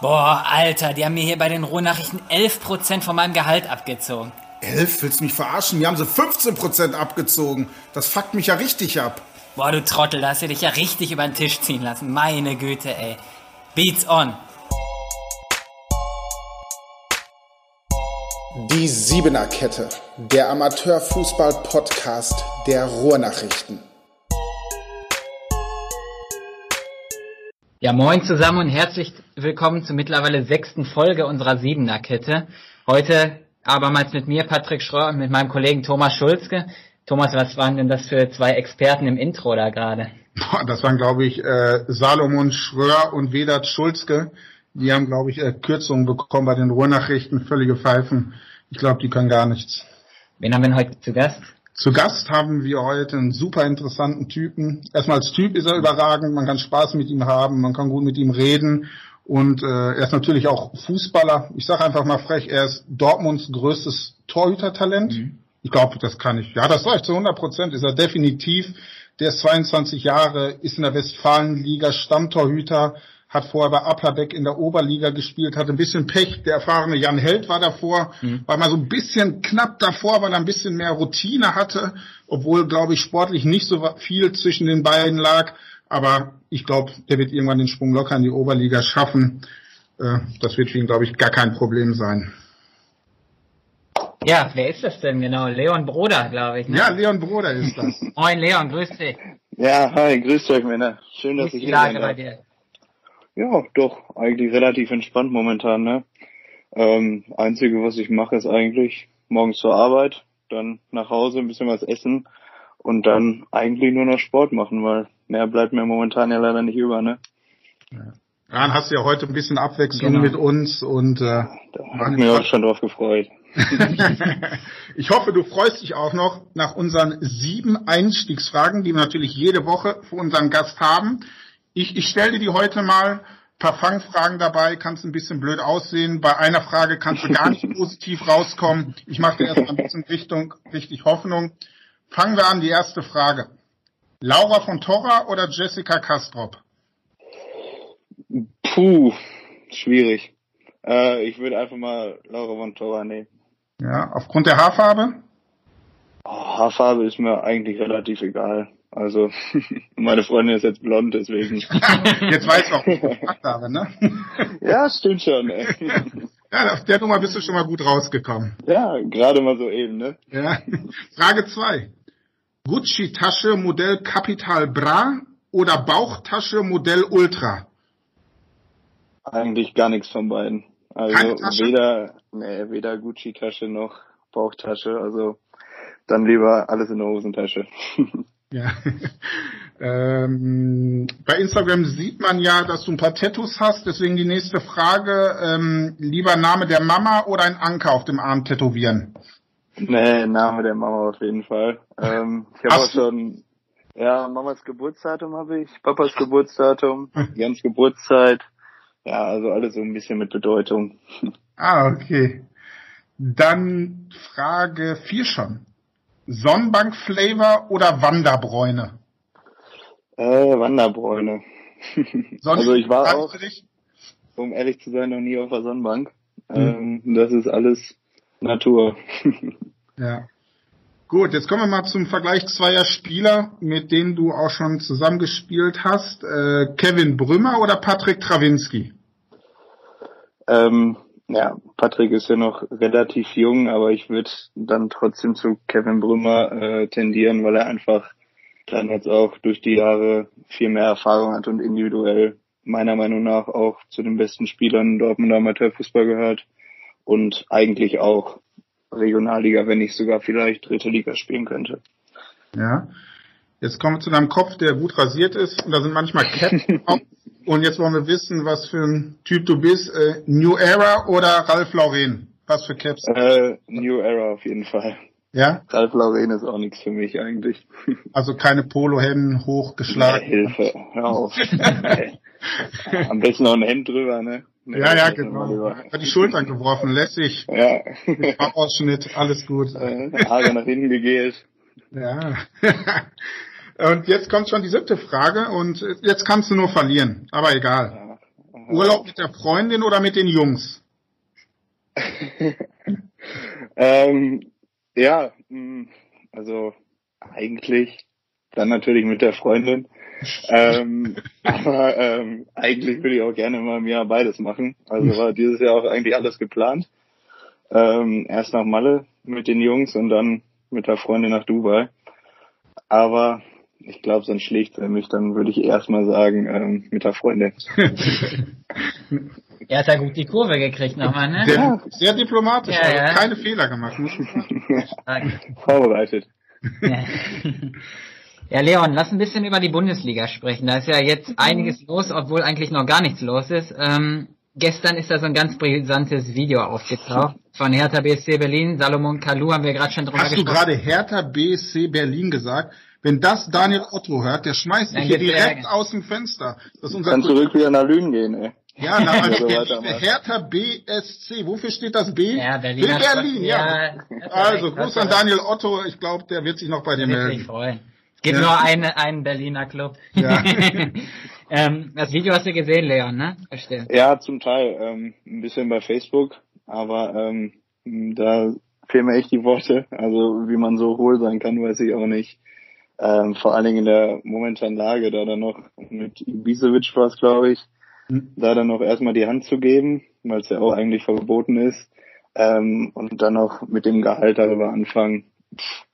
Boah, Alter, die haben mir hier bei den Ruhrnachrichten 11% von meinem Gehalt abgezogen. 11? Willst du mich verarschen? Mir haben sie 15% abgezogen. Das fuckt mich ja richtig ab. Boah, du Trottel, da hast du dich ja richtig über den Tisch ziehen lassen. Meine Güte, ey. Beats on. Die Siebener Kette, der Amateurfußball-Podcast der Ruhrnachrichten. Ja, moin zusammen und herzlich willkommen zur mittlerweile sechsten Folge unserer Siebener Kette. Heute abermals mit mir, Patrick Schröer, und mit meinem Kollegen Thomas Schulzke. Thomas, was waren denn das für zwei Experten im Intro da gerade? Das waren, glaube ich, äh, Salomon Schröer und Vedat Schulzke. Die haben, glaube ich, äh, Kürzungen bekommen bei den Ruhrnachrichten, völlige Pfeifen. Ich glaube, die können gar nichts. Wen haben wir denn heute zu Gast? Zu Gast haben wir heute einen super interessanten Typen. Erstmal als Typ ist er überragend, man kann Spaß mit ihm haben, man kann gut mit ihm reden und äh, er ist natürlich auch Fußballer. Ich sage einfach mal frech, er ist Dortmunds größtes Torhütertalent. Mhm. Ich glaube, das kann ich. Ja, das sage ich zu 100 Prozent. Ist er definitiv. Der ist 22 Jahre, ist in der Westfalenliga Stammtorhüter, hat vorher bei Applerbeck in der Oberliga gespielt, hatte ein bisschen Pech. Der erfahrene Jan Held war davor, mhm. war mal so ein bisschen knapp davor, weil er ein bisschen mehr Routine hatte, obwohl, glaube ich, sportlich nicht so viel zwischen den beiden lag. Aber ich glaube, der wird irgendwann den Sprung locker in die Oberliga schaffen. Äh, das wird für ihn, glaube ich, gar kein Problem sein. Ja, wer ist das denn genau? Leon Broder, glaube ich. Ne? Ja, Leon Broder ist das. Moin Leon, grüß dich. Ja, hi, grüß euch Männer. Schön, dass ich hier bin. Ja, doch, eigentlich relativ entspannt momentan, ne? Ähm, einzige, was ich mache, ist eigentlich morgens zur Arbeit, dann nach Hause ein bisschen was essen und dann eigentlich nur noch Sport machen, weil mehr bleibt mir momentan ja leider nicht über, ne? Ja. Dann hast du ja heute ein bisschen Abwechslung genau. mit uns und äh, da habe ich mich auch schon drauf gefreut. ich hoffe, du freust dich auch noch nach unseren sieben Einstiegsfragen, die wir natürlich jede Woche für unseren Gast haben. Ich, ich stelle dir die heute mal. Paar Fangfragen dabei, kannst ein bisschen blöd aussehen. Bei einer Frage kannst du gar nicht positiv rauskommen. Ich mache dir erst ein bisschen Richtung, richtig Hoffnung. Fangen wir an, die erste Frage. Laura von Torra oder Jessica Kastrop? Puh, schwierig. Äh, ich würde einfach mal Laura von Torra nehmen. Ja, aufgrund der Haarfarbe? Oh, Haarfarbe ist mir eigentlich relativ egal. Also, meine Freundin ist jetzt blond, deswegen. jetzt weißt du auch, was ich gemacht habe, ne? ja, stimmt schon, ey. Ja, auf der Nummer bist du schon mal gut rausgekommen. Ja, gerade mal so eben, ne? Ja. Frage zwei: Gucci-Tasche Modell Capital Bra oder Bauchtasche Modell Ultra? Eigentlich gar nichts von beiden. Also weder, nee, weder Gucci-Tasche noch Bauchtasche. Also dann lieber alles in der Hosentasche. Ja. ähm, bei Instagram sieht man ja, dass du ein paar Tattoos hast. Deswegen die nächste Frage: ähm, Lieber Name der Mama oder ein Anker auf dem Arm tätowieren? Nee, Name der Mama auf jeden Fall. Ähm, ich habe auch schon, ja, Mamas Geburtsdatum habe ich, Papas Geburtsdatum, Jans Geburtszeit. Ja, also alles so ein bisschen mit Bedeutung. Ah, okay. Dann Frage 4 schon. Sonnenbank-Flavor oder Wanderbräune? Äh, Wanderbräune. also ich war auch, um ehrlich zu sein, noch nie auf der Sonnenbank. Hm. Ähm, das ist alles Natur. ja. Gut, jetzt kommen wir mal zum Vergleich zweier Spieler, mit denen du auch schon zusammengespielt hast. Äh, Kevin Brümmer oder Patrick Trawinski? Ähm, ja, Patrick ist ja noch relativ jung, aber ich würde dann trotzdem zu Kevin Brümmer äh, tendieren, weil er einfach dann jetzt auch durch die Jahre viel mehr Erfahrung hat und individuell meiner Meinung nach auch zu den besten Spielern Dortmund Amateurfußball gehört und eigentlich auch Regionalliga, wenn nicht sogar vielleicht dritte Liga spielen könnte. Ja. Jetzt kommen wir zu deinem Kopf, der gut rasiert ist und da sind manchmal Ketten Und jetzt wollen wir wissen, was für ein Typ du bist. Äh, New Era oder Ralf Lauren? Was für Caps? Äh, New Era auf jeden Fall. Ja? Ralf Lauren ist auch nichts für mich eigentlich. Also keine Polohemden hochgeschlagen. Nee, Hilfe, hör auf. Am besten noch ein Hemd drüber, ne? Nee, ja, ja, genau. Hat die Schultern geworfen, lässig. Ja. Ausschnitt, alles gut. Äh, Haare nach hinten gegelt. Ja. Und jetzt kommt schon die siebte Frage und jetzt kannst du nur verlieren, aber egal. Urlaub mit der Freundin oder mit den Jungs? ähm, ja, mm, also eigentlich dann natürlich mit der Freundin. ähm, aber ähm, eigentlich würde ich auch gerne mal im Jahr beides machen. Also war dieses Jahr auch eigentlich alles geplant. Ähm, erst nach Malle mit den Jungs und dann mit der Freundin nach Dubai. Aber ich glaube, sonst schlägt er mich, dann würde ich erstmal sagen, ähm, mit der Freundin. er hat ja gut die Kurve gekriegt nochmal, ne? Sehr, sehr diplomatisch, ja, also ja. keine Fehler gemacht. Vorbereitet. Ja. ja, Leon, lass ein bisschen über die Bundesliga sprechen. Da ist ja jetzt einiges los, obwohl eigentlich noch gar nichts los ist. Ähm, gestern ist da so ein ganz brisantes Video aufgetaucht von Hertha BSC Berlin. Salomon Kalou haben wir gerade schon drüber Hast gesprochen. Hast du gerade Hertha BSC Berlin gesagt? Wenn das Daniel Otto hört, der schmeißt dich hier direkt aus dem Fenster. Das ist unser Kann zurück wieder nach Lünen gehen, ey. Ja, na, also Hertha BSC. Wofür steht das B? Ja, Berlin. Berlin, ja. ja. Also, Gruß an Daniel Otto. Ich glaube, der wird sich noch bei dir melden. freuen. Es gibt ja. nur einen, einen Berliner Club. Ja. ähm, das Video hast du gesehen, Leon, ne? Verstehe. Ja, zum Teil. Ähm, ein bisschen bei Facebook. Aber ähm, da fehlen mir echt die Worte. Also, wie man so hohl sein kann, weiß ich auch nicht. Ähm, vor allen Dingen in der momentanen Lage, da dann noch mit Ibisevic war es, glaube ich, mhm. da dann noch erstmal die Hand zu geben, weil es ja auch eigentlich verboten ist, ähm, und dann noch mit dem Gehalt darüber anfangen. Pff,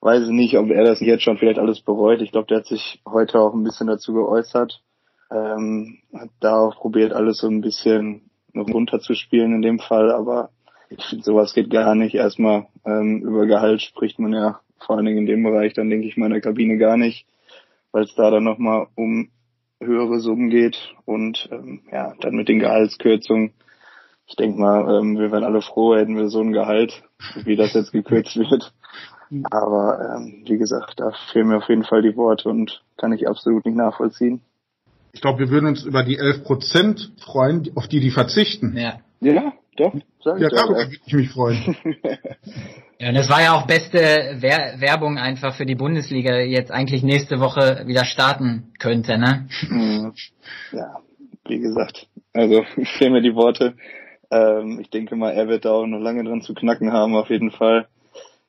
weiß ich nicht, ob er das jetzt schon vielleicht alles bereut. Ich glaube, der hat sich heute auch ein bisschen dazu geäußert. Ähm, hat da auch probiert, alles so ein bisschen runterzuspielen in dem Fall, aber ich finde, sowas geht gar nicht. Erstmal ähm, über Gehalt spricht man ja vor allen Dingen in dem Bereich, dann denke ich mal in der Kabine gar nicht, weil es da dann nochmal um höhere Summen geht und ähm, ja, dann mit den Gehaltskürzungen. Ich denke mal, ähm, wir wären alle froh, hätten wir so ein Gehalt, wie das jetzt gekürzt wird. Aber ähm, wie gesagt, da fehlen mir auf jeden Fall die Worte und kann ich absolut nicht nachvollziehen. Ich glaube, wir würden uns über die 11 Prozent freuen, auf die die verzichten. Ja. Ja, doch. Sag ja, darüber würde ich mich freuen. ja, und es war ja auch beste Wer Werbung einfach für die Bundesliga, jetzt eigentlich nächste Woche wieder starten könnte, ne? Mhm. Ja, wie gesagt, also fehlen mir die Worte. Ähm, ich denke mal, er wird da auch noch lange dran zu knacken haben, auf jeden Fall.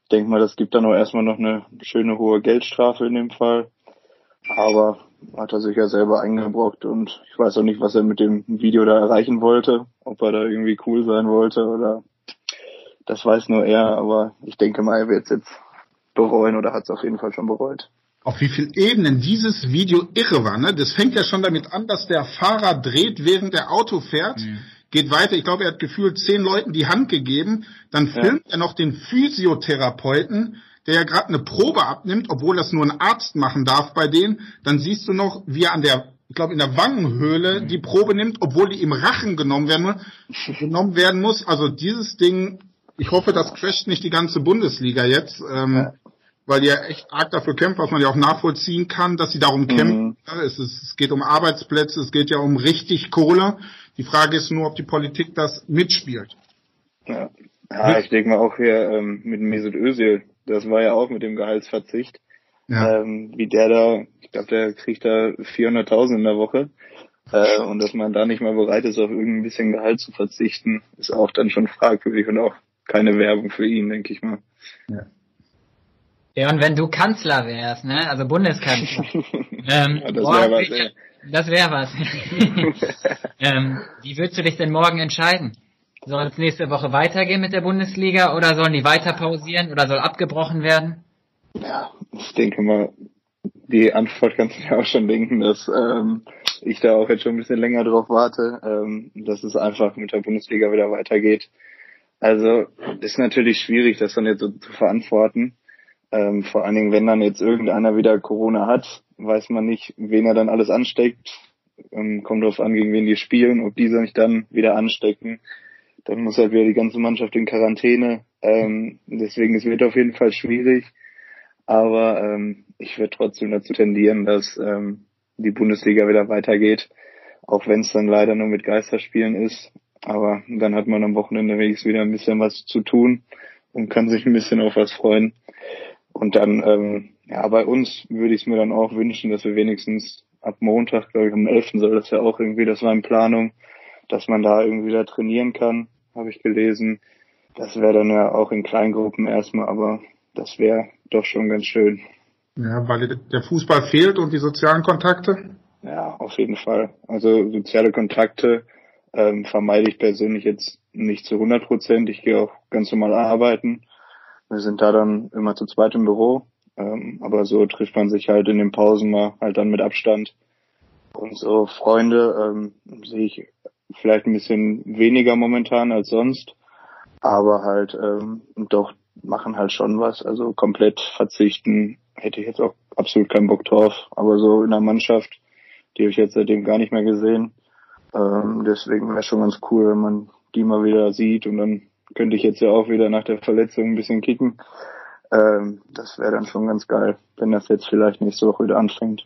Ich denke mal, das gibt dann auch erstmal noch eine schöne hohe Geldstrafe in dem Fall. Aber hat er sich ja selber eingebrockt und ich weiß auch nicht, was er mit dem Video da erreichen wollte, ob er da irgendwie cool sein wollte oder das weiß nur er, aber ich denke mal, er wird es jetzt bereuen oder hat es auf jeden Fall schon bereut. Auf wie vielen Ebenen dieses Video irre war, ne? Das fängt ja schon damit an, dass der Fahrer dreht, während der Auto fährt. Mhm. Geht weiter, ich glaube, er hat gefühlt zehn Leuten die Hand gegeben. Dann filmt ja. er noch den Physiotherapeuten, der ja gerade eine Probe abnimmt, obwohl das nur ein Arzt machen darf bei denen, dann siehst du noch, wie er an der, ich glaube in der Wangenhöhle die Probe nimmt, obwohl die im Rachen genommen werden, genommen werden muss. Also dieses Ding, ich hoffe, das crasht nicht die ganze Bundesliga jetzt, ähm, weil die ja echt arg dafür kämpfen, was man ja auch nachvollziehen kann, dass sie darum mhm. kämpfen. Es, ist, es geht um Arbeitsplätze, es geht ja um richtig Kohle. Die Frage ist nur, ob die Politik das mitspielt. Ja, ja ich denke mal auch hier ähm, mit Mesut Özil das war ja auch mit dem Gehaltsverzicht. Ja. Ähm, wie der da, ich glaube, der kriegt da 400.000 in der Woche. Äh, und dass man da nicht mal bereit ist, auf irgendein bisschen Gehalt zu verzichten, ist auch dann schon fragwürdig und auch keine Werbung für ihn, denke ich mal. Ja. Ja, und wenn du Kanzler wärst, ne, also Bundeskanzler, ähm, ja, das wäre was, ey. Das wäre was. ähm, wie würdest du dich denn morgen entscheiden? Soll es nächste Woche weitergehen mit der Bundesliga oder sollen die weiter pausieren oder soll abgebrochen werden? Ja, ich denke mal, die Antwort kannst du dir auch schon denken, dass ähm, ich da auch jetzt schon ein bisschen länger drauf warte, ähm, dass es einfach mit der Bundesliga wieder weitergeht. Also ist natürlich schwierig, das dann jetzt so zu verantworten. Ähm, vor allen Dingen, wenn dann jetzt irgendeiner wieder Corona hat, weiß man nicht, wen er dann alles ansteckt. Ähm, kommt darauf an, gegen wen die spielen, ob diese sich dann wieder anstecken. Dann muss halt wieder die ganze Mannschaft in Quarantäne. Ähm, deswegen es wird auf jeden Fall schwierig. Aber ähm, ich würde trotzdem dazu tendieren, dass ähm, die Bundesliga wieder weitergeht, auch wenn es dann leider nur mit Geisterspielen ist. Aber dann hat man am Wochenende wenigstens wieder ein bisschen was zu tun und kann sich ein bisschen auf was freuen. Und dann, ähm, ja, bei uns würde ich es mir dann auch wünschen, dass wir wenigstens ab Montag, glaube ich, am 11. soll das ja auch irgendwie, das war in Planung, dass man da irgendwie da trainieren kann, habe ich gelesen. Das wäre dann ja auch in Kleingruppen erstmal, aber das wäre doch schon ganz schön. Ja, weil der Fußball fehlt und die sozialen Kontakte? Ja, auf jeden Fall. Also soziale Kontakte ähm, vermeide ich persönlich jetzt nicht zu 100 Prozent. Ich gehe auch ganz normal arbeiten. Wir sind da dann immer zu zweit im Büro. Ähm, aber so trifft man sich halt in den Pausen mal halt dann mit Abstand. Und so Freunde ähm, sehe ich vielleicht ein bisschen weniger momentan als sonst. Aber halt ähm, doch machen halt schon was. Also komplett verzichten hätte ich jetzt auch absolut keinen Bock drauf. Aber so in der Mannschaft, die habe ich jetzt seitdem gar nicht mehr gesehen. Ähm, deswegen wäre schon ganz cool, wenn man die mal wieder sieht und dann könnte ich jetzt ja auch wieder nach der Verletzung ein bisschen kicken. Ähm, das wäre dann schon ganz geil, wenn das jetzt vielleicht nächste Woche wieder anfängt.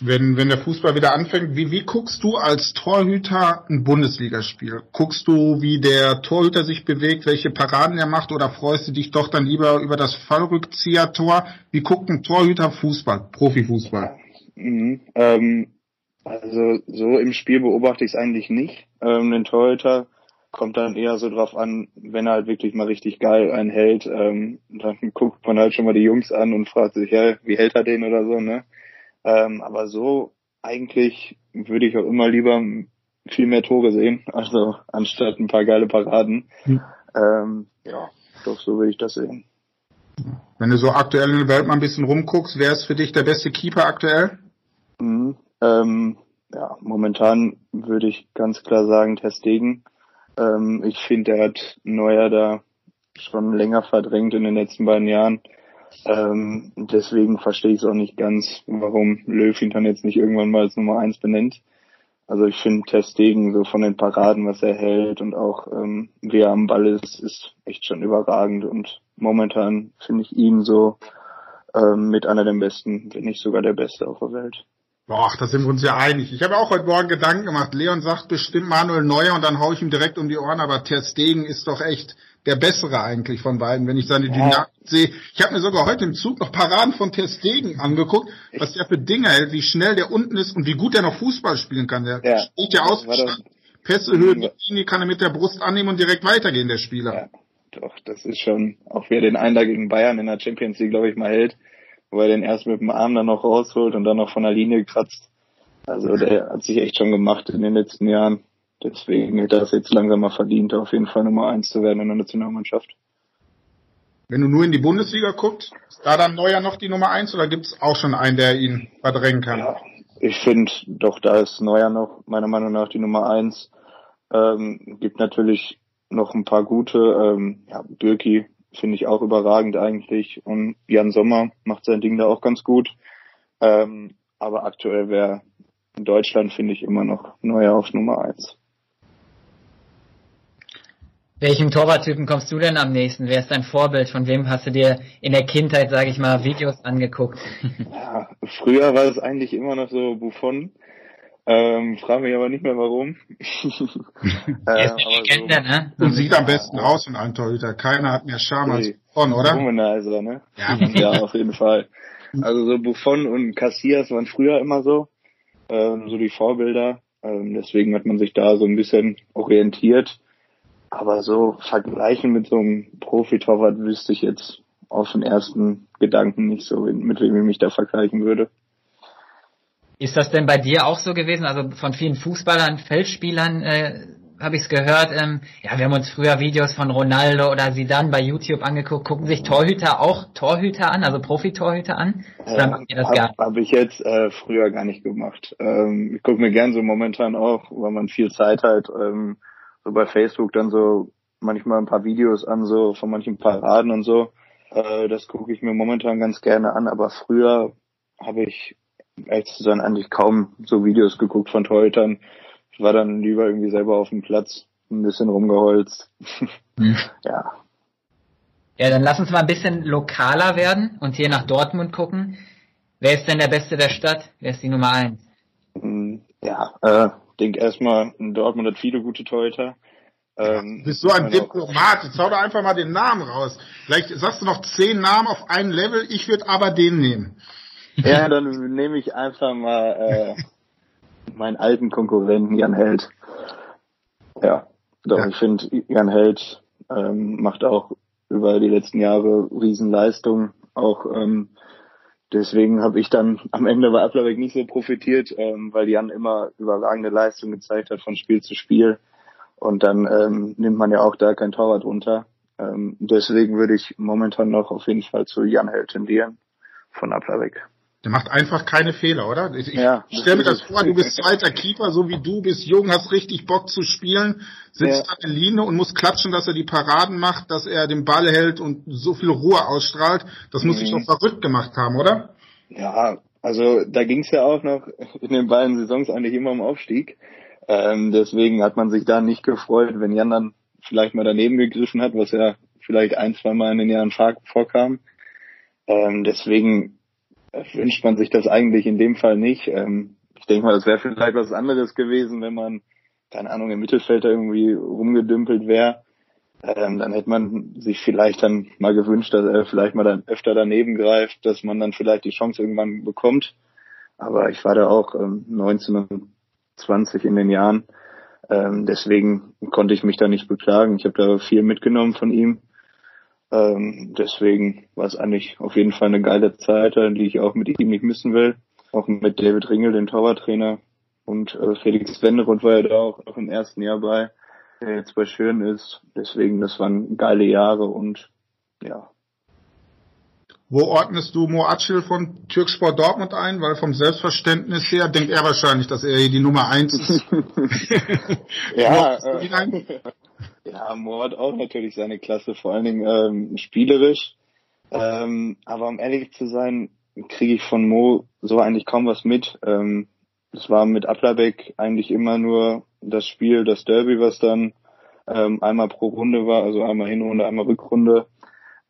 Wenn, wenn der Fußball wieder anfängt, wie, wie guckst du als Torhüter ein Bundesligaspiel? Guckst du, wie der Torhüter sich bewegt, welche Paraden er macht oder freust du dich doch dann lieber über das Fallrückzieher-Tor? Wie guckt ein Torhüter Fußball, Profifußball? Mhm, ähm, also so im Spiel beobachte ich es eigentlich nicht. Ähm, den Torhüter kommt dann eher so drauf an, wenn er halt wirklich mal richtig geil einen hält, ähm, dann guckt man halt schon mal die Jungs an und fragt sich, ja, wie hält er den oder so, ne? Ähm, aber so eigentlich würde ich auch immer lieber viel mehr Tore sehen, also anstatt ein paar geile Paraden. Hm. Ähm, ja, doch so würde ich das sehen. Wenn du so aktuell in der Welt mal ein bisschen rumguckst, wer ist für dich der beste Keeper aktuell? Mhm, ähm, ja, momentan würde ich ganz klar sagen Testegen. Ähm, ich finde, er hat Neuer da schon länger verdrängt in den letzten beiden Jahren. Ähm, deswegen verstehe ich es auch nicht ganz, warum Löw ihn dann jetzt nicht irgendwann mal als Nummer eins benennt. Also ich finde Testegen so von den Paraden, was er hält und auch ähm, wie er am Ball ist, ist echt schon überragend und momentan finde ich ihn so ähm, mit einer der besten, wenn nicht sogar der beste auf der Welt. Boah, da sind wir uns ja einig. Ich habe auch heute Morgen Gedanken gemacht. Leon sagt bestimmt Manuel Neuer und dann hau ich ihm direkt um die Ohren, aber Ter Stegen ist doch echt der bessere eigentlich von beiden, wenn ich seine ja. Dynamik sehe. Ich habe mir sogar heute im Zug noch Paraden von Ter Stegen angeguckt, was der für Dinge hält, wie schnell der unten ist und wie gut er noch Fußball spielen kann. Der ja. steht ja aus, Pässe, Höhe, die kann er mit der Brust annehmen und direkt weitergehen, der Spieler. Ja, doch, das ist schon, auch wer den einen da gegen Bayern in der Champions League, glaube ich, mal hält, wo er den erst mit dem Arm dann noch rausholt und dann noch von der Linie kratzt. Also der hat sich echt schon gemacht in den letzten Jahren. Deswegen hätte er es jetzt langsam mal verdient, auf jeden Fall Nummer eins zu werden in der Nationalmannschaft. Wenn du nur in die Bundesliga guckst, ist da dann Neuer noch die Nummer eins oder gibt es auch schon einen, der ihn verdrängen kann? Ja, ich finde doch, da ist Neuer noch meiner Meinung nach die Nummer eins. Ähm, gibt natürlich noch ein paar gute. Ähm, ja, Birki finde ich auch überragend eigentlich und Jan Sommer macht sein Ding da auch ganz gut. Ähm, aber aktuell wäre in Deutschland finde ich immer noch Neuer auf Nummer eins. Welchem Torwarttypen kommst du denn am nächsten? Wer ist dein Vorbild? Von wem hast du dir in der Kindheit, sage ich mal, Videos angeguckt? Ja, früher war es eigentlich immer noch so Buffon. Ähm, frage mich aber nicht mehr warum. er ist eine Legende, so, ne? Und sieht am besten ja. aus in einem Torhüter. Keiner hat mehr Charme als Buffon, oder? Womanizer, ne? Ja. ja, auf jeden Fall. Also so Buffon und Cassias waren früher immer so, ähm, so die Vorbilder. Ähm, deswegen hat man sich da so ein bisschen orientiert. Aber so vergleichen mit so einem Profi-Torwart wüsste ich jetzt auf den ersten Gedanken nicht so, mit wem ich mich da vergleichen würde. Ist das denn bei dir auch so gewesen? Also von vielen Fußballern, Feldspielern äh, habe ich es gehört. Ähm, ja, wir haben uns früher Videos von Ronaldo oder Zidane bei YouTube angeguckt. Gucken sich Torhüter auch Torhüter an, also Profi-Torhüter an? Oder macht ihr das hab, gar nicht? Habe ich jetzt äh, früher gar nicht gemacht. Ähm, ich gucke mir gern so momentan auch, weil man viel Zeit hat. Ähm, so bei Facebook dann so manchmal ein paar Videos an, so von manchen Paraden und so. Äh, das gucke ich mir momentan ganz gerne an, aber früher habe ich ehrlich zu sein eigentlich kaum so Videos geguckt von Torhütern. Ich war dann lieber irgendwie selber auf dem Platz, ein bisschen rumgeholzt. Hm. ja. Ja, dann lass uns mal ein bisschen lokaler werden und hier nach Dortmund gucken. Wer ist denn der Beste der Stadt? Wer ist die Nummer eins? Hm, ja, äh, denke erstmal, Dortmund hat viele gute Torhüter. Ähm, du bist so ein Diplomat, jetzt hau doch einfach mal den Namen raus. Vielleicht sagst du noch zehn Namen auf einem Level, ich würde aber den nehmen. Ja, dann nehme ich einfach mal äh, meinen alten Konkurrenten Jan Held. Ja, doch, ja. ich finde, Jan Held ähm, macht auch über die letzten Jahre Riesenleistung. Auch ähm, deswegen habe ich dann am Ende bei Applerbeck nicht so profitiert, ähm, weil Jan immer überragende Leistung gezeigt hat von Spiel zu Spiel. Und dann ähm, nimmt man ja auch da kein Torwart runter. Ähm, deswegen würde ich momentan noch auf jeden Fall zu Jan Held tendieren von Applerbeck. Der macht einfach keine Fehler, oder? Ich, ja, ich stelle mir das vor, du bist zweiter Keeper, so wie du, bist jung, hast richtig Bock zu spielen, sitzt ja. an der Linie und muss klatschen, dass er die Paraden macht, dass er den Ball hält und so viel Ruhe ausstrahlt. Das muss mhm. sich doch verrückt gemacht haben, oder? Ja, also da ging es ja auch noch in den beiden Saisons eigentlich immer um Aufstieg. Ähm, deswegen hat man sich da nicht gefreut, wenn Jan dann vielleicht mal daneben gegriffen hat, was ja vielleicht ein, zwei Mal in den Jahren vorkam. Ähm, deswegen wünscht man sich das eigentlich in dem Fall nicht. Ähm, ich denke mal, das wäre vielleicht was anderes gewesen, wenn man, keine Ahnung, im Mittelfeld irgendwie rumgedümpelt wäre. Ähm, dann hätte man sich vielleicht dann mal gewünscht, dass er vielleicht mal dann öfter daneben greift, dass man dann vielleicht die Chance irgendwann bekommt. Aber ich war da auch ähm, 19 und 20 in den Jahren. Ähm, deswegen konnte ich mich da nicht beklagen. Ich habe da viel mitgenommen von ihm. Ähm, deswegen war es eigentlich auf jeden Fall eine geile Zeit, die ich auch mit ihm nicht missen will. Auch mit David Ringel, den Torwarttrainer. Und äh, Felix Wenderund war ja da auch, auch im ersten Jahr bei, der jetzt bei Schön ist. Deswegen, das waren geile Jahre und ja. Wo ordnest du Moacil von Türksport Dortmund ein? Weil vom Selbstverständnis her denkt er wahrscheinlich, dass er hier die Nummer eins ist. ja, äh, ja, Mo hat auch natürlich seine Klasse, vor allen Dingen ähm, spielerisch. Ähm, aber um ehrlich zu sein, kriege ich von Mo so eigentlich kaum was mit. Ähm, es war mit Applerbeck eigentlich immer nur das Spiel, das Derby, was dann ähm, einmal pro Runde war, also einmal Hinrunde, einmal Rückrunde.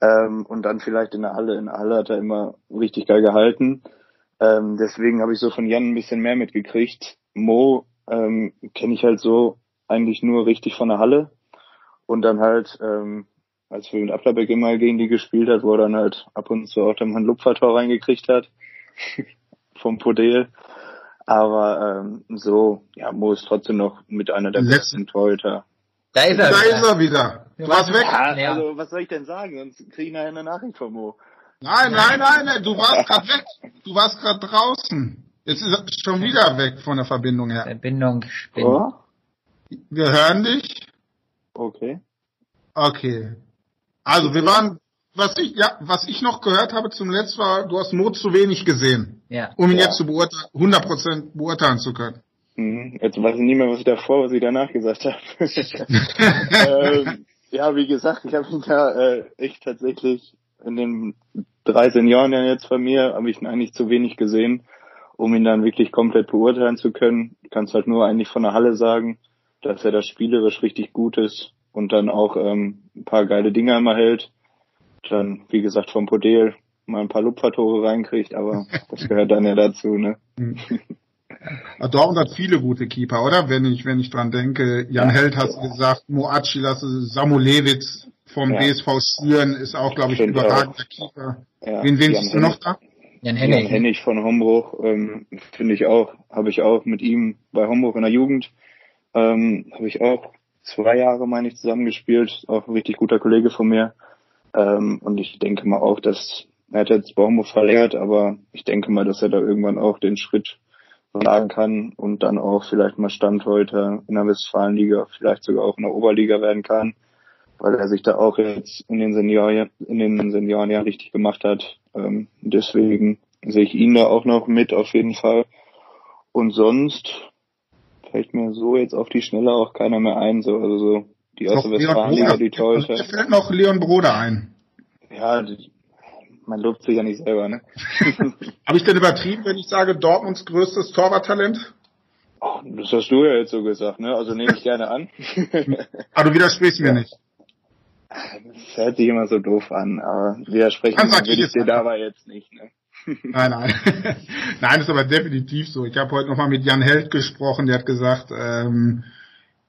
Ähm, und dann vielleicht in der Halle. In der Halle hat er immer richtig geil gehalten. Ähm, deswegen habe ich so von Jan ein bisschen mehr mitgekriegt. Mo ähm, kenne ich halt so eigentlich nur richtig von der Halle. Und dann halt, ähm, als wir mit Applerbeck immer gegen die gespielt hat, wo er dann halt ab und zu auch dann ein Lupfertor reingekriegt hat. vom Podel. Aber ähm, so, ja, Mo ist trotzdem noch mit einer der besten Torhüter. Da ist er, da ist er wieder. Du warst weg. Ja, also was soll ich denn sagen? Sonst kriege ich nachher eine Nachricht von Mo. Nein, nein, nein, nein, du warst gerade weg. Du warst gerade draußen. Jetzt ist er schon wieder weg von der Verbindung her. Verbindung spinnt. Oh? Wir hören dich. Okay. Okay. Also wir waren, was ich, ja, was ich noch gehört habe zum letzten war, du hast Not zu wenig gesehen. Ja. Um ihn ja. jetzt zu beurteilen, 100% beurteilen zu können. Mhm. Jetzt weiß ich nicht mehr, was ich davor, was ich danach gesagt habe. ähm, ja, wie gesagt, ich habe ihn da äh, echt tatsächlich in den drei Senioren jetzt von mir, habe ich ihn eigentlich zu wenig gesehen, um ihn dann wirklich komplett beurteilen zu können. Du kannst halt nur eigentlich von der Halle sagen dass er das spielerisch richtig gut ist und dann auch ähm, ein paar geile Dinge immer hält. Dann, wie gesagt, vom Podel mal ein paar Lupfertore reinkriegt, aber das gehört dann ja dazu, ne? Dortmund hat viele gute Keeper, oder? Wenn ich, wenn ich dran denke, Jan ja, Held hast du gesagt, Moaci, Samulewitz vom ja. BSV Schüren ist auch, glaube ich, ein überragender Keeper. Ja, wen, wen siehst du noch da? Jan Hennig. Jan Hennig von Hombruch, ähm, finde ich auch, habe ich auch mit ihm bei Hombruch in der Jugend ähm, habe ich auch zwei Jahre, meine ich, zusammengespielt. Auch ein richtig guter Kollege von mir. Ähm, und ich denke mal auch, dass er hat jetzt Baumhof verlängert, aber ich denke mal, dass er da irgendwann auch den Schritt wagen kann und dann auch vielleicht mal Stand heute in der Westfalenliga, vielleicht sogar auch in der Oberliga werden kann, weil er sich da auch jetzt in den Senioren, in den Senioren ja richtig gemacht hat. Ähm, deswegen sehe ich ihn da auch noch mit auf jeden Fall. Und sonst fällt mir so jetzt auf die Schnelle auch keiner mehr ein. So, also so die erste Westfalenliga, die Torhüter. Mir fällt noch Leon Broder ein. Ja, man lobt sich ja nicht selber, ne? Habe ich denn übertrieben, wenn ich sage Dortmunds größtes Torwarttalent? Oh, das hast du ja jetzt so gesagt, ne? Also nehme ich gerne an. aber du widersprichst mir nicht. Das hört sich immer so doof an, aber widersprechen würde ich dir dabei jetzt nicht, ne? Nein, nein. nein, ist aber definitiv so. Ich habe heute nochmal mit Jan Held gesprochen, der hat gesagt, ähm,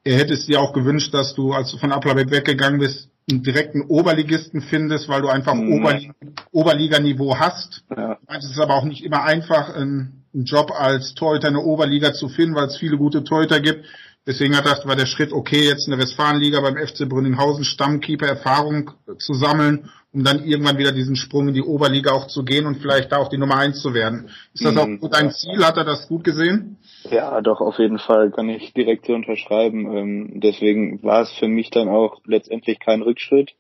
er hätte es dir auch gewünscht, dass du, als du von Applerbeck weggegangen bist, einen direkten Oberligisten findest, weil du einfach mhm. Oberliga, Oberliganiveau hast. Ja. Es ist aber auch nicht immer einfach, einen, einen Job als Torhüter in der Oberliga zu finden, weil es viele gute Torhüter gibt. Deswegen hat das, war der Schritt, okay, jetzt in der Westfalenliga beim FC Brünninghausen Stammkeeper Erfahrung zu sammeln, um dann irgendwann wieder diesen Sprung in die Oberliga auch zu gehen und vielleicht da auch die Nummer eins zu werden. Ist das mhm. auch dein Ziel? Hat er das gut gesehen? Ja, doch, auf jeden Fall kann ich direkt so unterschreiben. Ähm, deswegen war es für mich dann auch letztendlich kein Rückschritt.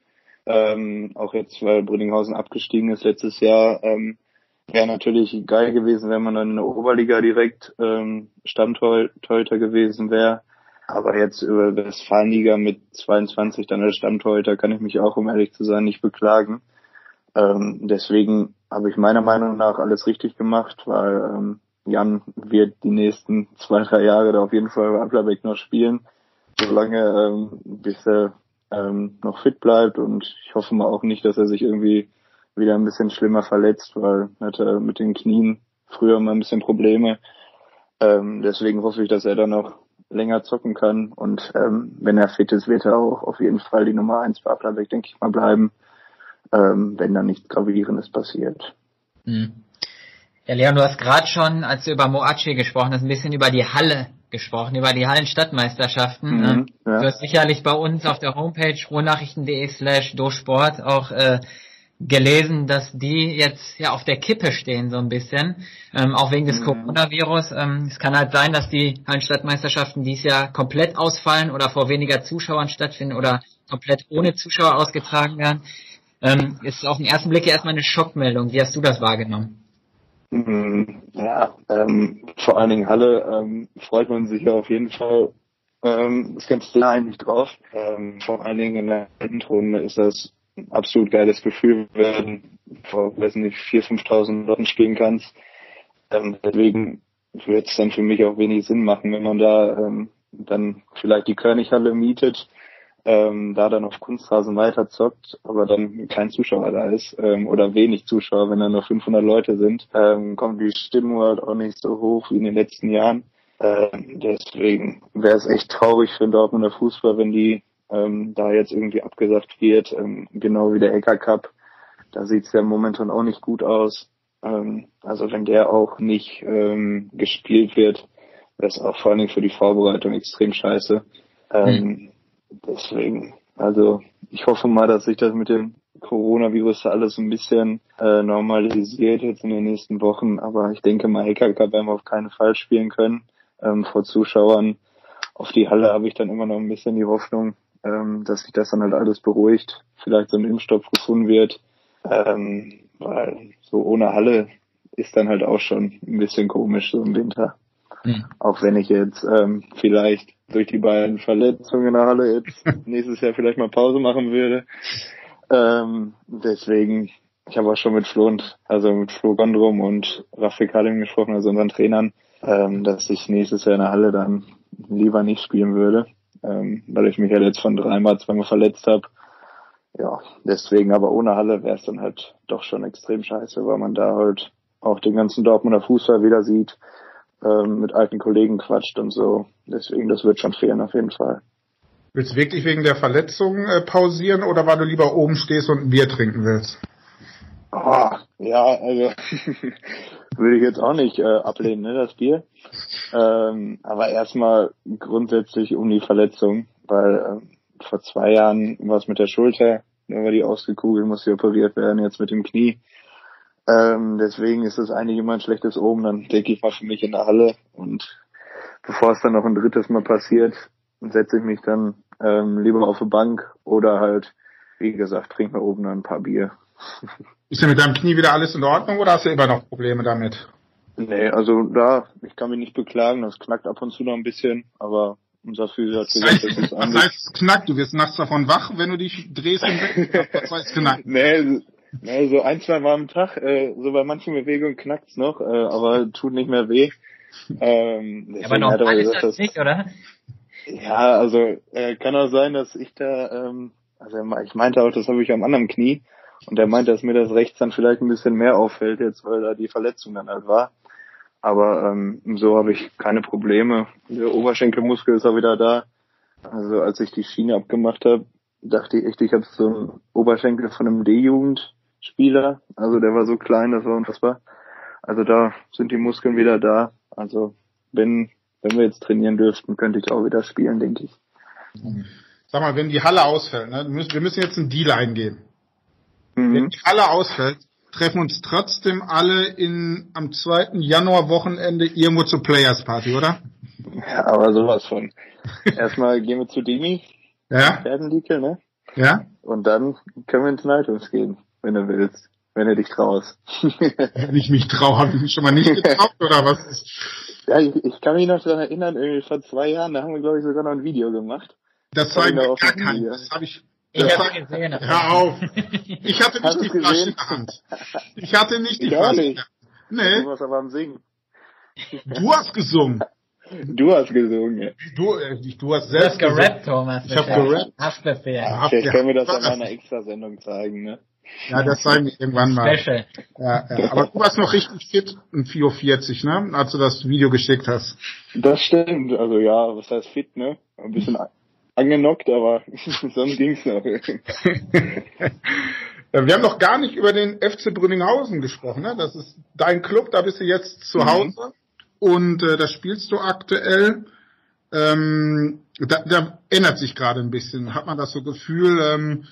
Ähm, auch jetzt, weil Brünninghausen abgestiegen ist letztes Jahr, ähm, wäre natürlich geil gewesen, wenn man dann in der Oberliga direkt ähm, Stammtorhüter gewesen wäre. Aber jetzt über Westfalenliga mit 22 dann als Stammtorhüter kann ich mich auch, um ehrlich zu sein, nicht beklagen. Ähm, deswegen habe ich meiner Meinung nach alles richtig gemacht, weil ähm, Jan wird die nächsten zwei, drei Jahre da auf jeden Fall bei Applerbeck noch spielen, solange ähm, bis er ähm, noch fit bleibt und ich hoffe mal auch nicht, dass er sich irgendwie wieder ein bisschen schlimmer verletzt, weil er hatte mit den Knien früher mal ein bisschen Probleme. Ähm, deswegen hoffe ich, dass er dann noch länger zocken kann und ähm, wenn er fit ist, wird er auch auf jeden Fall die Nummer eins bei Applerbeck, denke ich mal, bleiben, ähm, wenn da nichts Gravierendes passiert. Mhm. Ja, Leon, du hast gerade schon, als du über Moachi gesprochen hast, ein bisschen über die Halle gesprochen, über die Hallenstadtmeisterschaften. Mhm, ähm, ja. Du hast sicherlich bei uns auf der Homepage ruhrnachrichten.de slash dosport auch äh, gelesen, dass die jetzt ja auf der Kippe stehen so ein bisschen, ähm, auch wegen des mhm. Coronavirus. Ähm, es kann halt sein, dass die Hallenstadtmeisterschaften dies Jahr komplett ausfallen oder vor weniger Zuschauern stattfinden oder komplett ohne Zuschauer ausgetragen werden. Ähm, ist auf den ersten Blick erstmal eine Schockmeldung. Wie hast du das wahrgenommen? Mhm. Ja, ähm, vor allen Dingen Halle ähm, freut man sich ja auf jeden Fall ähm, das ganze Jahr eigentlich drauf. Ähm, vor allen Dingen in der Endrunde ist das absolut geiles Gefühl, wenn vor, weiß nicht, 4.000, 5.000 Leuten spielen kannst. Ähm, deswegen wird es dann für mich auch wenig Sinn machen, wenn man da ähm, dann vielleicht die Körnighalle mietet ähm, da dann auf Kunstrasen weiterzockt, aber dann kein Zuschauer da ist ähm, oder wenig Zuschauer, wenn da nur 500 Leute sind, ähm, kommt die Stimmung halt auch nicht so hoch wie in den letzten Jahren. Ähm, deswegen wäre es echt traurig für den Dortmunder Fußball, wenn die ähm, da jetzt irgendwie abgesagt wird, ähm, genau wie der Hacker Cup. Da sieht's ja momentan auch nicht gut aus. Ähm, also wenn der auch nicht ähm, gespielt wird, wäre es auch vor allen Dingen für die Vorbereitung extrem scheiße. Ähm, mhm. Deswegen, also ich hoffe mal, dass sich das mit dem Coronavirus alles ein bisschen äh, normalisiert jetzt in den nächsten Wochen. Aber ich denke mal, Hacker Cup werden wir auf keinen Fall spielen können ähm, vor Zuschauern. Auf die Halle habe ich dann immer noch ein bisschen die Hoffnung, ähm, dass sich das dann halt alles beruhigt. Vielleicht so ein Impfstoff gefunden wird. Ähm, weil so ohne Halle ist dann halt auch schon ein bisschen komisch so im Winter. Mhm. Auch wenn ich jetzt ähm, vielleicht durch die beiden Verletzungen in der Halle jetzt nächstes Jahr vielleicht mal Pause machen würde. Ähm, deswegen, ich habe auch schon mit Flo und also mit Flo Gondrum und Rafik Halim gesprochen, also unseren Trainern, ähm, dass ich nächstes Jahr in der Halle dann lieber nicht spielen würde, ähm, weil ich mich ja jetzt von dreimal, zweimal verletzt habe. Ja, deswegen, aber ohne Halle wäre es dann halt doch schon extrem scheiße, weil man da halt auch den ganzen Dortmunder Fußball wieder sieht ähm, mit alten Kollegen quatscht und so. Deswegen, das wird schon fehlen auf jeden Fall. Willst du wirklich wegen der Verletzung äh, pausieren oder weil du lieber oben stehst und ein Bier trinken willst? Oh, ja, also würde ich jetzt auch nicht äh, ablehnen, ne, das Bier. Ähm, aber erstmal grundsätzlich um die Verletzung, weil äh, vor zwei Jahren war es mit der Schulter, dann war die ausgekugelt, musste operiert werden, jetzt mit dem Knie. Ähm, deswegen ist es eigentlich immer ein schlechtes Oben. Dann denke ich mal für mich in der Halle. Und bevor es dann noch ein drittes Mal passiert, setze ich mich dann ähm, lieber auf eine Bank oder halt, wie gesagt, trinke mir oben ein paar Bier. Ist denn mit deinem Knie wieder alles in Ordnung oder hast du immer noch Probleme damit? Nee, also da, ich kann mich nicht beklagen, das knackt ab und zu noch ein bisschen, aber unser Physio hat gesagt, das ist anders. Was heißt knackt? Du wirst nachts davon wach, wenn du dich drehst und weg. Was heißt knackt? Nee, Ne, so ein, zwei Mal am Tag, äh, so bei manchen Bewegungen knackt's noch, äh, aber tut nicht mehr weh. Ähm, ja, aber normal ist das, das nicht, oder? Ja, also äh, kann auch sein, dass ich da, ähm, also ich meinte auch, das habe ich am anderen Knie und er meinte, dass mir das rechts dann vielleicht ein bisschen mehr auffällt jetzt, weil da die Verletzung dann halt war. Aber ähm, so habe ich keine Probleme. Der Oberschenkelmuskel ist auch wieder da. Also als ich die Schiene abgemacht habe, dachte ich echt, ich habe so einen Oberschenkel von einem D-Jugendspieler. Also der war so klein, das war unfassbar. Also da sind die Muskeln wieder da. Also wenn, wenn wir jetzt trainieren dürften, könnte ich auch wieder spielen, denke ich. Sag mal, wenn die Halle ausfällt, ne? wir müssen jetzt in D-Line gehen. Mhm. Wenn die Halle ausfällt, treffen uns trotzdem alle in, am 2. Januar Wochenende irgendwo zur Players Party, oder? Ja, aber sowas von. Erstmal gehen wir zu Demi. Ja. Pferdenlieke, ne? Ja. Und dann können wir ins Nighthouse gehen, wenn du willst. Wenn du dich traust. wenn ich mich traue, habe ich mich schon mal nicht getraut, oder was? Ja, ich, ich kann mich noch daran erinnern, irgendwie vor zwei Jahren, da haben wir, glaube ich, sogar noch ein Video gemacht. Das zeigt mir gar keinen. Das habe ich ich das habe gesehen. Hör auf. Ich hatte nicht die Flasche in der Hand. Ich hatte nicht die ich Flasche. Nicht. Nee. Du warst aber am Singen. Du hast gesungen. Du hast gesungen, ja. Du, äh, du hast selbst du hast gerappt, Thomas. Ich hab gerappt. Haftbefehl. Ja, Vielleicht können wir das an einer Extra-Sendung zeigen, ne? Ja, das zeigen wir irgendwann mal. Special. Ja, ja. Aber du warst noch richtig fit in 4.40, ne? Als du das Video geschickt hast. Das stimmt. Also ja, was heißt fit, ne? Ein bisschen angenockt, aber sonst ging's noch. Wir haben noch gar nicht über den FC Brünninghausen gesprochen. Ne? Das ist dein Club, da bist du jetzt zu mhm. Hause und äh, da spielst du aktuell. Ähm, da, da ändert sich gerade ein bisschen, hat man das so Gefühl. Ähm,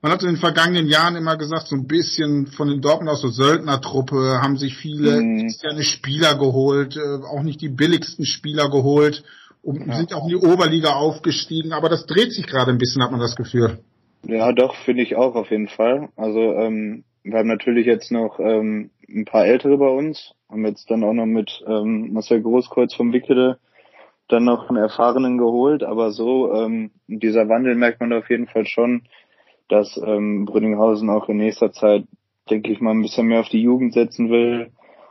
man hat in den vergangenen Jahren immer gesagt, so ein bisschen von den Dortmund aus so Söldnertruppe, haben sich viele mhm. Spieler geholt, äh, auch nicht die billigsten Spieler geholt und ja. sind auch in die Oberliga aufgestiegen, aber das dreht sich gerade ein bisschen, hat man das Gefühl. Ja, doch, finde ich auch auf jeden Fall. Also ähm, wir haben natürlich jetzt noch ähm, ein paar Ältere bei uns, haben jetzt dann auch noch mit ähm, Marcel Großkreuz vom Wickede dann noch einen Erfahrenen geholt, aber so ähm, dieser Wandel merkt man auf jeden Fall schon, dass ähm, Brünninghausen auch in nächster Zeit, denke ich mal, ein bisschen mehr auf die Jugend setzen will,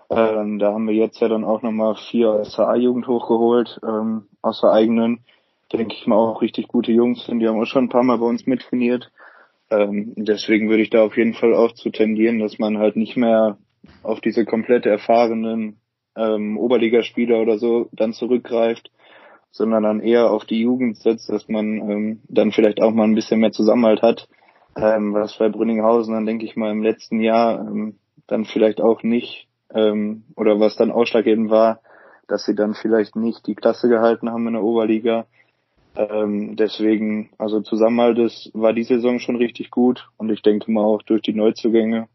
ähm, da haben wir jetzt ja dann auch nochmal vier aus der A-Jugend hochgeholt, ähm, aus der eigenen. Denke ich mal auch richtig gute Jungs sind. Die haben auch schon ein paar Mal bei uns mittrainiert. Ähm, deswegen würde ich da auf jeden Fall auch zu tendieren, dass man halt nicht mehr auf diese komplett erfahrenen ähm, Oberligaspieler oder so dann zurückgreift, sondern dann eher auf die Jugend setzt, dass man ähm, dann vielleicht auch mal ein bisschen mehr Zusammenhalt hat. Ähm, was bei Brünninghausen dann, denke ich mal, im letzten Jahr ähm, dann vielleicht auch nicht ähm, oder was dann ausschlaggebend war, dass sie dann vielleicht nicht die Klasse gehalten haben in der Oberliga. Ähm, deswegen, also Zusammenhalt ist, war die Saison schon richtig gut und ich denke mal auch durch die Neuzugänge,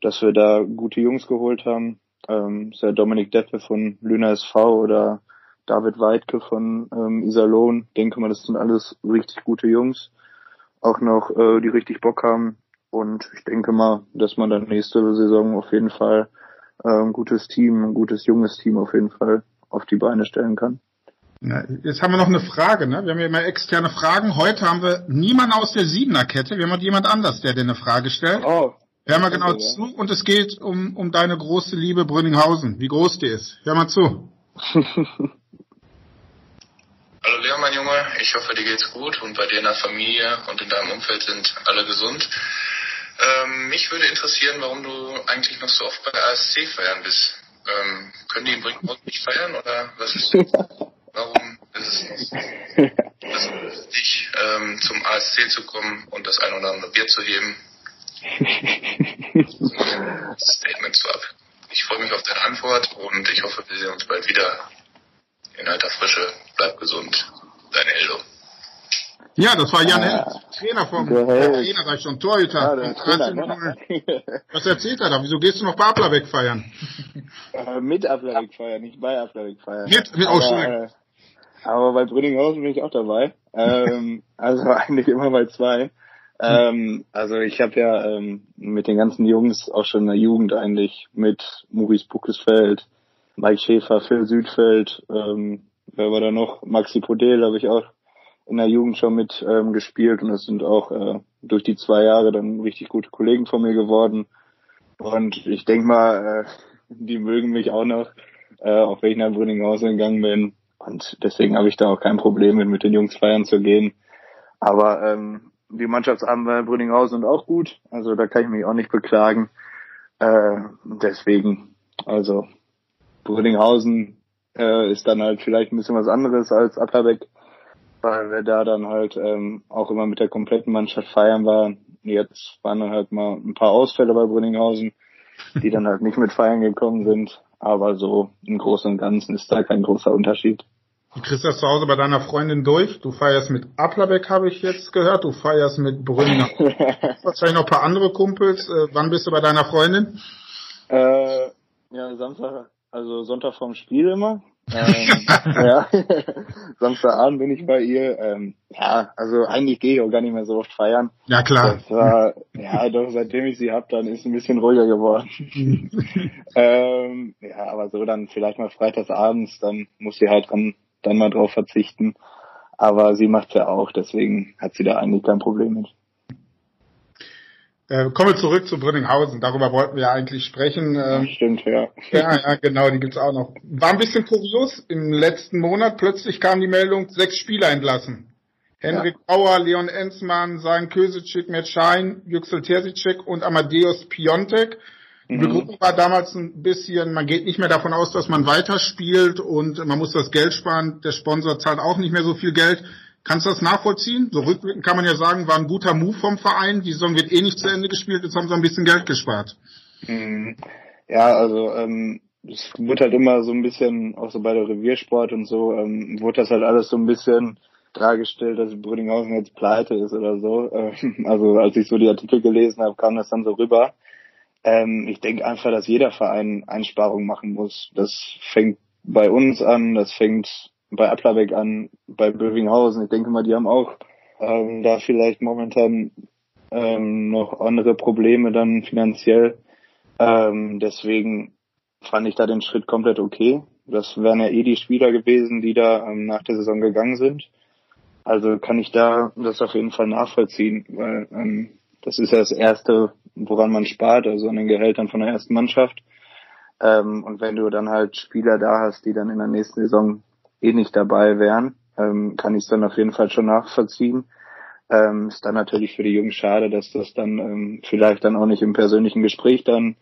dass wir da gute Jungs geholt haben. Ähm, sei Dominik Deppe von Lüner SV oder David Weidke von ähm, Iserlohn. Denke mal, das sind alles richtig gute Jungs. Auch noch, äh, die richtig Bock haben. Und ich denke mal, dass man dann nächste Saison auf jeden Fall äh, ein gutes Team, ein gutes junges Team auf jeden Fall auf die Beine stellen kann. Ja, jetzt haben wir noch eine Frage, ne? Wir haben ja immer externe Fragen. Heute haben wir niemanden aus der Siebener-Kette. Wir haben jemand anders, der dir eine Frage stellt. Oh. Hör mal genau okay, zu und es geht um, um deine große Liebe Brünninghausen. Wie groß die ist. Hör mal zu. Hallo Leo, mein Junge. Ich hoffe, dir geht's gut und bei dir in der Familie und in deinem Umfeld sind alle gesund. Ähm, mich würde interessieren, warum du eigentlich noch so oft bei ASC feiern bist. Ähm, können die in Brinkhout nicht feiern oder was ist Warum ist es das dich ähm, zum ASC zu kommen und das ein oder andere Bier zu heben? Statement zu ab. Ich freue mich auf deine Antwort und ich hoffe, wir sehen uns bald wieder in alter Frische. Bleib gesund. Dein Eldo. Ja, das war Jan ah, Trainer vom der Trainer, sag ich schon, Torhüter. Ja, Trainer, ne? Was erzählt er da? Wieso gehst du noch bei Ablerbeck feiern? Äh, mit Ablerbeck feiern, nicht bei Ablerbeck feiern. Mit, mit aber, äh, aber bei Brünninghausen bin ich auch dabei. ähm, also eigentlich immer bei zwei. Ähm, also ich habe ja ähm, mit den ganzen Jungs auch schon in der Jugend eigentlich mit Maurice Buckesfeld, Mike Schäfer, Phil Südfeld, ähm, wer war da noch? Maxi Podel habe ich auch in der Jugend schon mit ähm, gespielt und es sind auch äh, durch die zwei Jahre dann richtig gute Kollegen von mir geworden. Und ich denke mal, äh, die mögen mich auch noch, äh, auch wenn ich nach Brünninghausen gegangen bin. Und deswegen habe ich da auch kein Problem mit, mit den Jungs feiern zu gehen. Aber ähm, die Mannschaftsabend bei Brünninghausen sind auch gut. Also da kann ich mich auch nicht beklagen. Äh, deswegen, also Brünninghausen äh, ist dann halt vielleicht ein bisschen was anderes als Atterbeck. Weil wir da dann halt ähm, auch immer mit der kompletten Mannschaft feiern waren. Jetzt waren dann halt mal ein paar Ausfälle bei Brünninghausen, die dann halt nicht mit feiern gekommen sind. Aber so im Großen und Ganzen ist da kein großer Unterschied. Du kriegst das zu Hause bei deiner Freundin durch. Du feierst mit Applerbeck, habe ich jetzt gehört. Du feierst mit Brünninger. Wahrscheinlich noch ein paar andere Kumpels. Äh, wann bist du bei deiner Freundin? Äh, ja, Samstag, also Sonntag vorm Spiel immer. Ähm, ja, Samstagabend bin ich bei ihr. Ähm, ja, also eigentlich gehe ich auch gar nicht mehr so oft feiern. Ja klar. Das war, ja, doch seitdem ich sie hab, dann ist es ein bisschen ruhiger geworden. ähm, ja, aber so dann vielleicht mal freitagsabends, dann muss sie halt dann, dann mal drauf verzichten. Aber sie macht's ja auch, deswegen hat sie da eigentlich kein Problem mit. Äh, kommen wir zurück zu Brünninghausen. Darüber wollten wir ja eigentlich sprechen. Ähm, Stimmt, ja. ja, ja, genau, die gibt's auch noch. War ein bisschen kurios. Im letzten Monat plötzlich kam die Meldung, sechs Spieler entlassen. Henrik ja. Bauer, Leon Enzmann, Sein Kösicek, Matt Schein, Yüksel Tersicek und Amadeus Piontek. Die Begründung war damals ein bisschen, man geht nicht mehr davon aus, dass man weiterspielt und man muss das Geld sparen. Der Sponsor zahlt auch nicht mehr so viel Geld. Kannst du das nachvollziehen? So rückblickend kann man ja sagen, war ein guter Move vom Verein. Die Saison wird eh nicht zu Ende gespielt, jetzt haben sie ein bisschen Geld gespart. Mhm. Ja, also ähm, es wird halt immer so ein bisschen, auch so bei der Reviersport und so, ähm, wurde das halt alles so ein bisschen dargestellt, dass Brüdinghausen jetzt pleite ist oder so. Ähm, also als ich so die Artikel gelesen habe, kam das dann so rüber. Ähm, ich denke einfach, dass jeder Verein Einsparungen machen muss. Das fängt bei uns an, das fängt bei Applerbeck an, bei Bövinghausen. Ich denke mal, die haben auch ähm, da vielleicht momentan ähm, noch andere Probleme dann finanziell. Ähm, deswegen fand ich da den Schritt komplett okay. Das wären ja eh die Spieler gewesen, die da ähm, nach der Saison gegangen sind. Also kann ich da das auf jeden Fall nachvollziehen, weil ähm, das ist ja das Erste, woran man spart, also an den Gehältern von der ersten Mannschaft. Ähm, und wenn du dann halt Spieler da hast, die dann in der nächsten Saison eh nicht dabei wären, ähm, kann ich es dann auf jeden Fall schon nachvollziehen. Ähm, ist dann natürlich für die Jungs schade, dass das dann ähm, vielleicht dann auch nicht im persönlichen Gespräch dann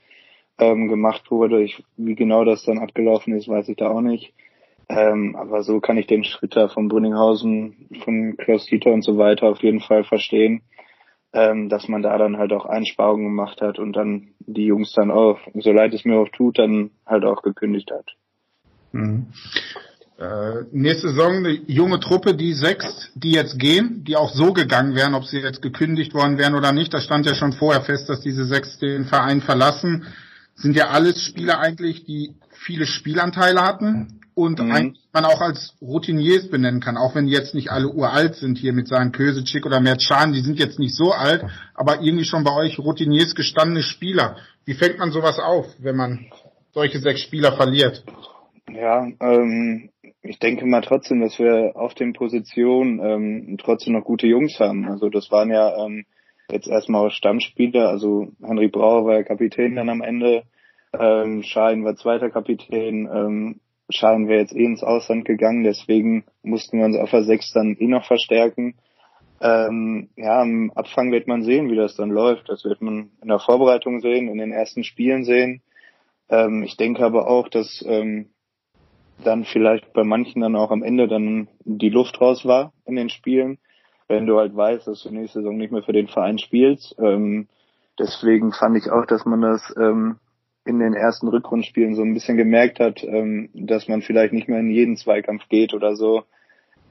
ähm, gemacht wurde. Ich, wie genau das dann abgelaufen ist, weiß ich da auch nicht. Ähm, aber so kann ich den Schritt da von Brünninghausen, von Klaus Dieter und so weiter auf jeden Fall verstehen ähm, dass man da dann halt auch Einsparungen gemacht hat und dann die Jungs dann auch, so leid es mir auch tut, dann halt auch gekündigt hat. Mhm. Äh, nächste Saison eine junge Truppe, die sechs, die jetzt gehen, die auch so gegangen wären, ob sie jetzt gekündigt worden wären oder nicht. Da stand ja schon vorher fest, dass diese sechs den Verein verlassen. Sind ja alles Spieler eigentlich, die viele Spielanteile hatten und mhm. eigentlich man auch als Routiniers benennen kann, auch wenn die jetzt nicht alle uralt sind hier mit seinen Kösecik oder Merchan, die sind jetzt nicht so alt, aber irgendwie schon bei euch Routiniers gestandene Spieler. Wie fängt man sowas auf, wenn man solche sechs Spieler verliert? Ja, ähm, ich denke mal trotzdem, dass wir auf den Positionen ähm, trotzdem noch gute Jungs haben. Also das waren ja ähm, jetzt erstmal Stammspieler, also Henry Brauer war ja Kapitän dann am Ende, ähm, Schein war zweiter Kapitän, ähm, Schein wäre jetzt eh ins Ausland gegangen, deswegen mussten wir uns auf der 6 dann eh noch verstärken. Ähm, ja, am Abfang wird man sehen, wie das dann läuft. Das wird man in der Vorbereitung sehen, in den ersten Spielen sehen. Ähm, ich denke aber auch, dass ähm, dann vielleicht bei manchen dann auch am Ende dann die Luft raus war in den Spielen, wenn du halt weißt, dass du nächste Saison nicht mehr für den Verein spielst. Ähm, deswegen fand ich auch, dass man das ähm, in den ersten Rückrundspielen so ein bisschen gemerkt hat, ähm, dass man vielleicht nicht mehr in jeden Zweikampf geht oder so.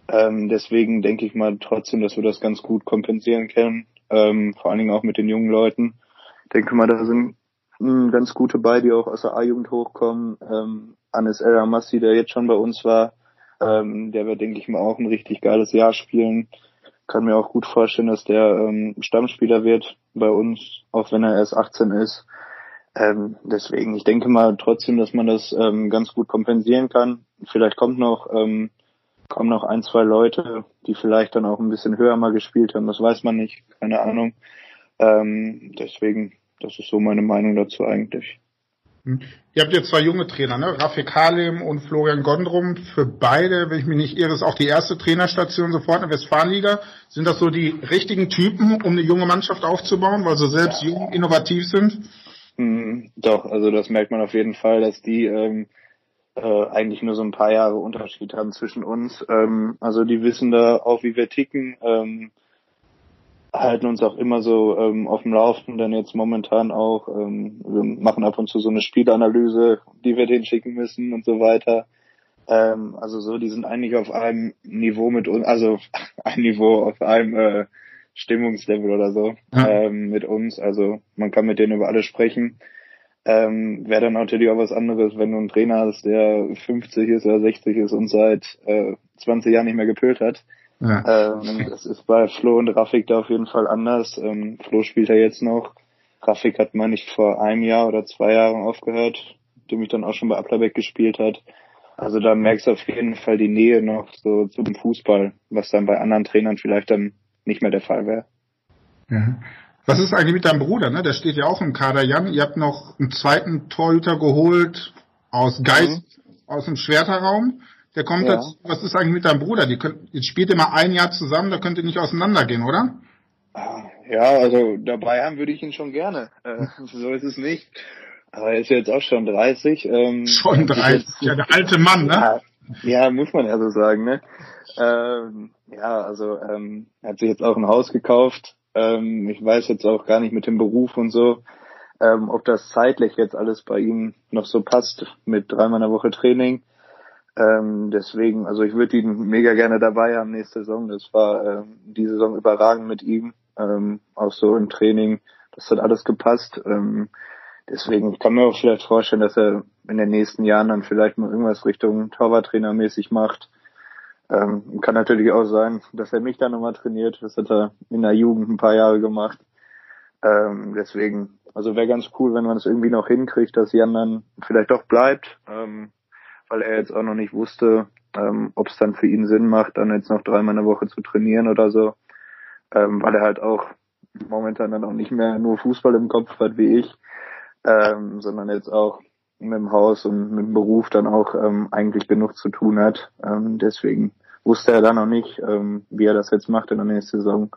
Ähm, deswegen denke ich mal trotzdem, dass wir das ganz gut kompensieren können, ähm, vor allen Dingen auch mit den jungen Leuten. Ich denke mal, da sind mh, ganz gute bei, die auch aus der A-Jugend hochkommen. Ähm, Anis El Amassi, der jetzt schon bei uns war, ähm, der wird, denke ich mal, auch ein richtig geiles Jahr spielen. Kann mir auch gut vorstellen, dass der ähm, Stammspieler wird bei uns, auch wenn er erst 18 ist. Ähm, deswegen, ich denke mal trotzdem, dass man das ähm, ganz gut kompensieren kann. Vielleicht kommt noch, ähm, kommen noch ein, zwei Leute, die vielleicht dann auch ein bisschen höher mal gespielt haben. Das weiß man nicht, keine Ahnung. Ähm, deswegen, das ist so meine Meinung dazu eigentlich. Hm. Ihr habt jetzt zwei junge Trainer, ne? Rafik Halim und Florian Gondrum. Für beide, wenn ich mich nicht irre, ist auch die erste Trainerstation sofort in der Westfalenliga. Sind das so die richtigen Typen, um eine junge Mannschaft aufzubauen, weil sie selbst ja. jung, innovativ sind? Mhm, doch, also das merkt man auf jeden Fall, dass die ähm, äh, eigentlich nur so ein paar Jahre Unterschied haben zwischen uns. Ähm, also die wissen da auch, wie wir ticken, ähm, halten uns auch immer so ähm, auf dem Laufenden jetzt momentan auch. Ähm, wir machen ab und zu so eine Spielanalyse, die wir denen schicken müssen und so weiter. Ähm, also so, die sind eigentlich auf einem Niveau mit uns, also ein Niveau auf einem äh, Stimmungslevel oder so ja. ähm, mit uns. Also man kann mit denen über alles sprechen. Ähm, Wäre dann natürlich auch was anderes, wenn du einen Trainer hast, der 50 ist oder 60 ist und seit äh, 20 Jahren nicht mehr gepölt hat. Ja. Ähm, das ist bei Flo und Rafik da auf jeden Fall anders. Ähm, Flo spielt ja jetzt noch. Rafik hat man nicht vor einem Jahr oder zwei Jahren aufgehört, dem ich dann auch schon bei Applerbeck gespielt hat. Also da merkst du auf jeden Fall die Nähe noch so zum Fußball, was dann bei anderen Trainern vielleicht dann nicht mehr der Fall wäre. Ja. Was ist eigentlich mit deinem Bruder, ne? Der steht ja auch im Kader, Jan. Ihr habt noch einen zweiten Torhüter geholt aus Geist, mhm. aus dem Schwerterraum. Der kommt ja. jetzt, was ist eigentlich mit deinem Bruder? Die könnt, jetzt spielt ihr mal ein Jahr zusammen, da könnt ihr nicht auseinandergehen, oder? Ja, also dabei haben würde ich ihn schon gerne. Äh, so ist es nicht. Aber er ist jetzt auch schon 30. Ähm, schon 30, ja, der alte Mann, ne? Ja, ja, muss man ja so sagen, ne? Ähm, ja, also ähm, er hat sich jetzt auch ein Haus gekauft, ähm, ich weiß jetzt auch gar nicht mit dem Beruf und so, ähm, ob das zeitlich jetzt alles bei ihm noch so passt mit dreimal in der Woche Training. Ähm, deswegen, also ich würde ihn mega gerne dabei haben nächste Saison. Das war ähm, die Saison überragend mit ihm, ähm, auch so im Training. Das hat alles gepasst. Ähm, deswegen ich kann mir auch vielleicht vorstellen, dass er in den nächsten Jahren dann vielleicht mal irgendwas Richtung Torwarttrainer mäßig macht. Ähm, kann natürlich auch sein, dass er mich dann nochmal trainiert. Das hat er in der Jugend ein paar Jahre gemacht. Ähm, deswegen, also wäre ganz cool, wenn man es irgendwie noch hinkriegt, dass Jan dann vielleicht doch bleibt, ähm, weil er jetzt auch noch nicht wusste, ähm, ob es dann für ihn Sinn macht, dann jetzt noch dreimal eine Woche zu trainieren oder so, ähm, weil er halt auch momentan dann auch nicht mehr nur Fußball im Kopf hat wie ich, ähm, sondern jetzt auch mit dem Haus und mit dem Beruf dann auch ähm, eigentlich genug zu tun hat. Ähm, deswegen wusste er dann noch nicht, ähm, wie er das jetzt macht in der nächsten Saison,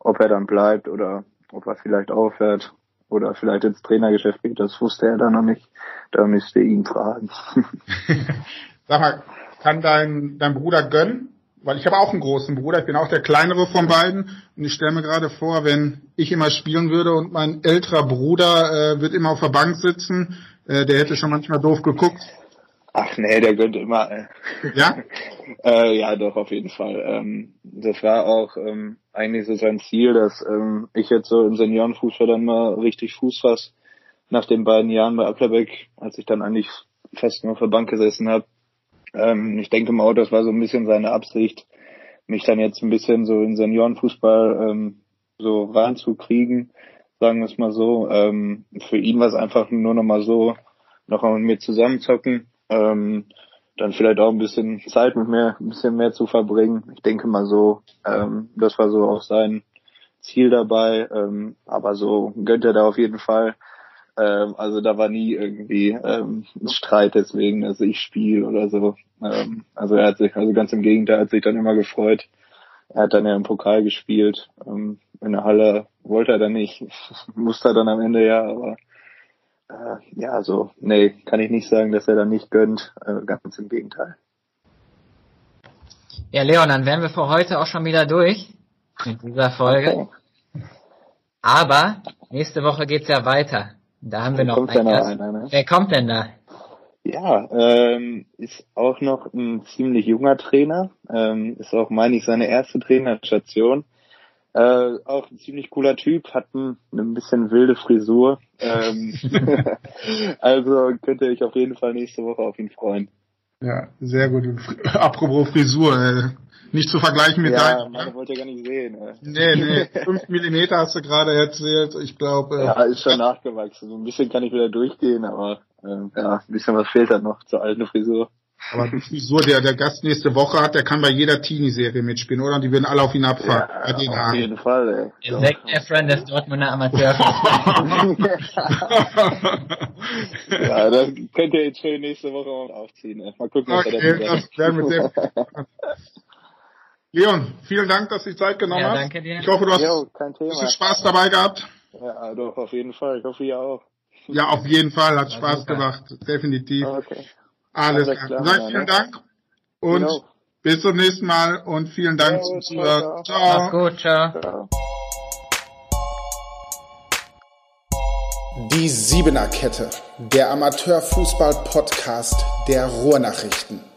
ob er dann bleibt oder ob er vielleicht aufhört oder vielleicht ins Trainergeschäft geht. Das wusste er dann noch nicht. Da müsste ihn fragen. Sag mal, kann dein, dein Bruder gönnen? Weil ich habe auch einen großen Bruder, ich bin auch der kleinere von beiden und ich stelle mir gerade vor, wenn ich immer spielen würde und mein älterer Bruder äh, wird immer auf der Bank sitzen, äh, der hätte schon manchmal doof geguckt. Ach nee, der könnte immer. Äh. Ja? äh, ja, doch, auf jeden Fall. Ähm, das war auch ähm, eigentlich so sein Ziel, dass ähm, ich jetzt so im Seniorenfußball dann mal richtig Fuß fasse. Nach den beiden Jahren bei Applerbeck, als ich dann eigentlich fast nur auf der Bank gesessen habe. Ähm, ich denke mal auch, das war so ein bisschen seine Absicht, mich dann jetzt ein bisschen so in Seniorenfußball ähm, so reinzukriegen sagen wir es mal so. Ähm, für ihn war es einfach nur noch mal so, noch mal mit mir zusammenzocken, ähm, dann vielleicht auch ein bisschen Zeit mit mir, ein bisschen mehr zu verbringen. Ich denke mal so, ähm, das war so auch sein Ziel dabei, ähm, aber so gönnt er da auf jeden Fall. Ähm, also da war nie irgendwie ähm, ein Streit deswegen, dass ich spiele oder so. Ähm, also er hat sich, also ganz im Gegenteil, hat sich dann immer gefreut. Er hat dann ja im Pokal gespielt. Ähm, in der Halle wollte er dann nicht, musste er dann am Ende ja, aber äh, ja, also nee, kann ich nicht sagen, dass er dann nicht gönnt, äh, ganz im Gegenteil. Ja, Leon, dann wären wir für heute auch schon wieder durch mit dieser Folge. Okay. Aber nächste Woche geht's ja weiter. Da haben wir noch, einen noch einer, ne? Wer kommt denn da? Ja, ähm, ist auch noch ein ziemlich junger Trainer. Ähm, ist auch, meine ich, seine erste Trainerstation. Äh, auch ein ziemlich cooler Typ, hat ein, eine bisschen wilde Frisur. Ähm, also könnt ihr euch auf jeden Fall nächste Woche auf ihn freuen. Ja, sehr gut. Apropos Frisur, äh, nicht zu vergleichen mit ja, deinem. Ja, wollte ja gar nicht sehen. Äh. Nee, nee, fünf Millimeter hast du gerade erzählt. Ich glaube. Äh, ja, ist schon nachgewachsen. So ein bisschen kann ich wieder durchgehen, aber äh, ja, ein bisschen was fehlt halt noch zur alten Frisur. Aber die Frisur, der der Gast nächste Woche hat, der kann bei jeder Teenie-Serie mitspielen, oder? Und die würden alle auf ihn abfahren. Ja, auf Haaren. jeden Fall, ey. Zack Efron des Dortmunder Amateur. ja, das könnt ihr jetzt schön nächste Woche auch aufziehen. Ey. Mal gucken, was okay, er das werden wir sehr Leon, vielen Dank, dass du die Zeit genommen ja, danke dir. Ich hoffe, du hast jo, ein bisschen Spaß dabei gehabt. Ja, doch, auf jeden Fall. Ich hoffe, ihr auch. Ja, auf jeden Fall. Hat Spaß super. gemacht. Definitiv. Okay. Alles klar. Sag vielen Dank und genau. bis zum nächsten Mal und vielen Dank zum Zuhören. Ciao. Mach's gut, ciao. ciao. Die Siebener Kette, der Amateurfußball-Podcast der Ruhrnachrichten.